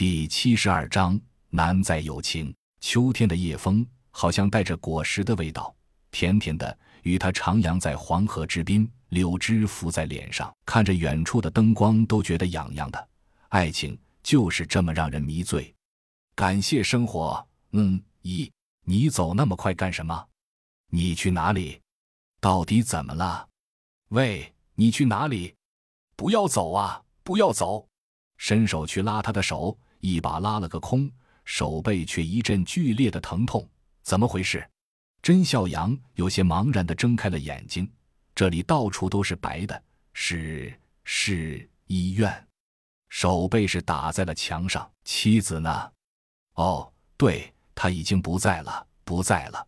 第七十二章难再有情。秋天的夜风好像带着果实的味道，甜甜的，与它徜徉在黄河之滨，柳枝拂在脸上，看着远处的灯光都觉得痒痒的。爱情就是这么让人迷醉。感谢生活。嗯，咦，你走那么快干什么？你去哪里？到底怎么了？喂，你去哪里？不要走啊！不要走！伸手去拉他的手。一把拉了个空，手背却一阵剧烈的疼痛，怎么回事？甄笑阳有些茫然的睁开了眼睛，这里到处都是白的，是是医院，手背是打在了墙上。妻子呢？哦，对，他已经不在了，不在了。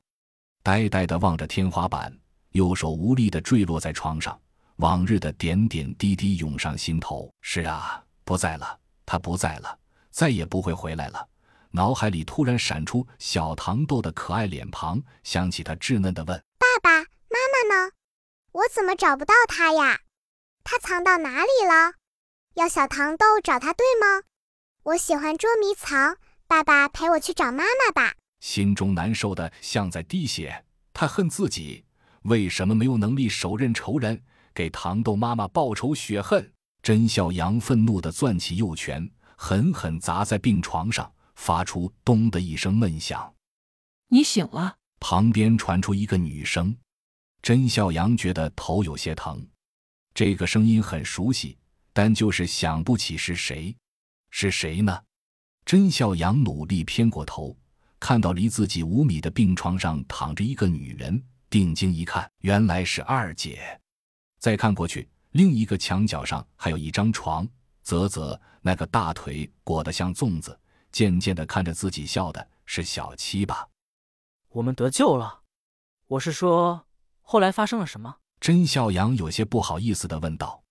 呆呆的望着天花板，右手无力的坠落在床上，往日的点点滴滴涌上心头。是啊，不在了，他不在了。再也不会回来了。脑海里突然闪出小糖豆的可爱脸庞，想起他稚嫩的问：“爸爸妈妈呢？我怎么找不到他呀？他藏到哪里了？要小糖豆找他对吗？我喜欢捉迷藏，爸爸陪我去找妈妈吧。”心中难受的像在滴血。他恨自己为什么没有能力手刃仇人，给糖豆妈妈报仇雪恨。甄笑阳愤怒的攥起右拳。狠狠砸在病床上，发出“咚”的一声闷响。你醒了。旁边传出一个女声。甄笑阳觉得头有些疼，这个声音很熟悉，但就是想不起是谁。是谁呢？甄笑阳努力偏过头，看到离自己五米的病床上躺着一个女人，定睛一看，原来是二姐。再看过去，另一个墙角上还有一张床。啧啧，那个大腿裹得像粽子，渐渐的看着自己笑的是小七吧？我们得救了。我是说，后来发生了什么？甄笑阳有些不好意思的问道。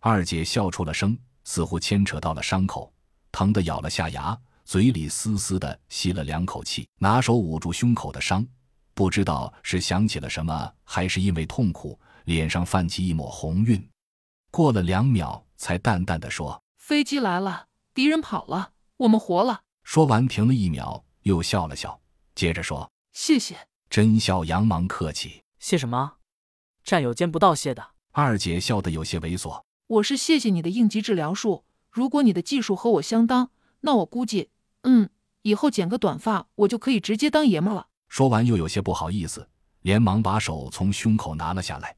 二姐笑出了声，似乎牵扯到了伤口，疼得咬了下牙，嘴里嘶嘶的吸了两口气，拿手捂住胸口的伤，不知道是想起了什么，还是因为痛苦，脸上泛起一抹红晕。过了两秒。才淡淡的说：“飞机来了，敌人跑了，我们活了。”说完停了一秒，又笑了笑，接着说：“谢谢。”甄笑阳忙客气：“谢什么？战友间不道谢的。”二姐笑得有些猥琐：“我是谢谢你的应急治疗术。如果你的技术和我相当，那我估计，嗯，以后剪个短发，我就可以直接当爷们了。”说完又有些不好意思，连忙把手从胸口拿了下来。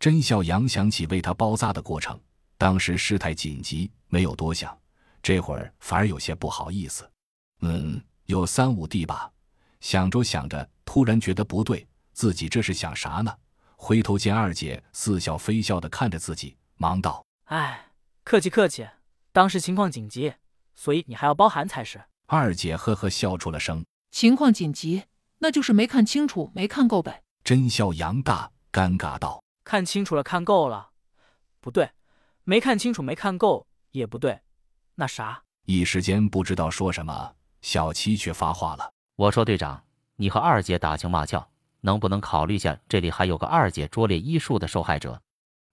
甄笑阳想起为他包扎的过程。当时事态紧急，没有多想，这会儿反而有些不好意思。嗯，有三五弟吧。想着想着，突然觉得不对，自己这是想啥呢？回头见二姐似笑非笑的看着自己，忙道：“哎，客气客气，当时情况紧急，所以你还要包涵才是。”二姐呵呵笑出了声：“情况紧急，那就是没看清楚，没看够呗。”真笑杨大尴尬道：“看清楚了，看够了，不对。”没看清楚，没看够也不对，那啥？一时间不知道说什么，小七却发话了：“我说队长，你和二姐打情骂俏，能不能考虑下这里还有个二姐拙劣医术的受害者？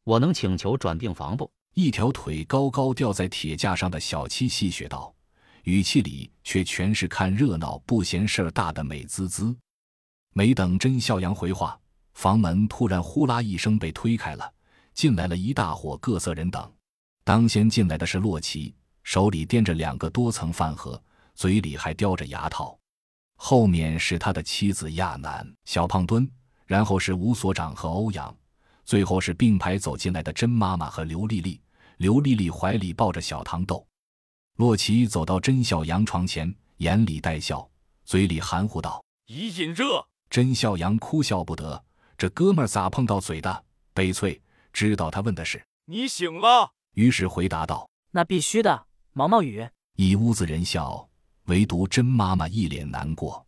我能请求转病房不？”一条腿高高吊在铁架上的小七戏谑道，语气里却全是看热闹不嫌事儿大的美滋滋。没等甄笑阳回话，房门突然呼啦一声被推开了。进来了一大伙各色人等，当先进来的是洛奇，手里掂着两个多层饭盒，嘴里还叼着牙套。后面是他的妻子亚楠、小胖墩，然后是吴所长和欧阳，最后是并排走进来的甄妈妈和刘丽丽。刘丽丽怀里抱着小糖豆。洛奇走到甄小阳床前，眼里带笑，嘴里含糊道：“已引热。”甄小阳哭笑不得，这哥们咋碰到嘴的？悲催。知道他问的是你醒了，于是回答道：“那必须的。”毛毛雨，一屋子人笑，唯独甄妈妈一脸难过。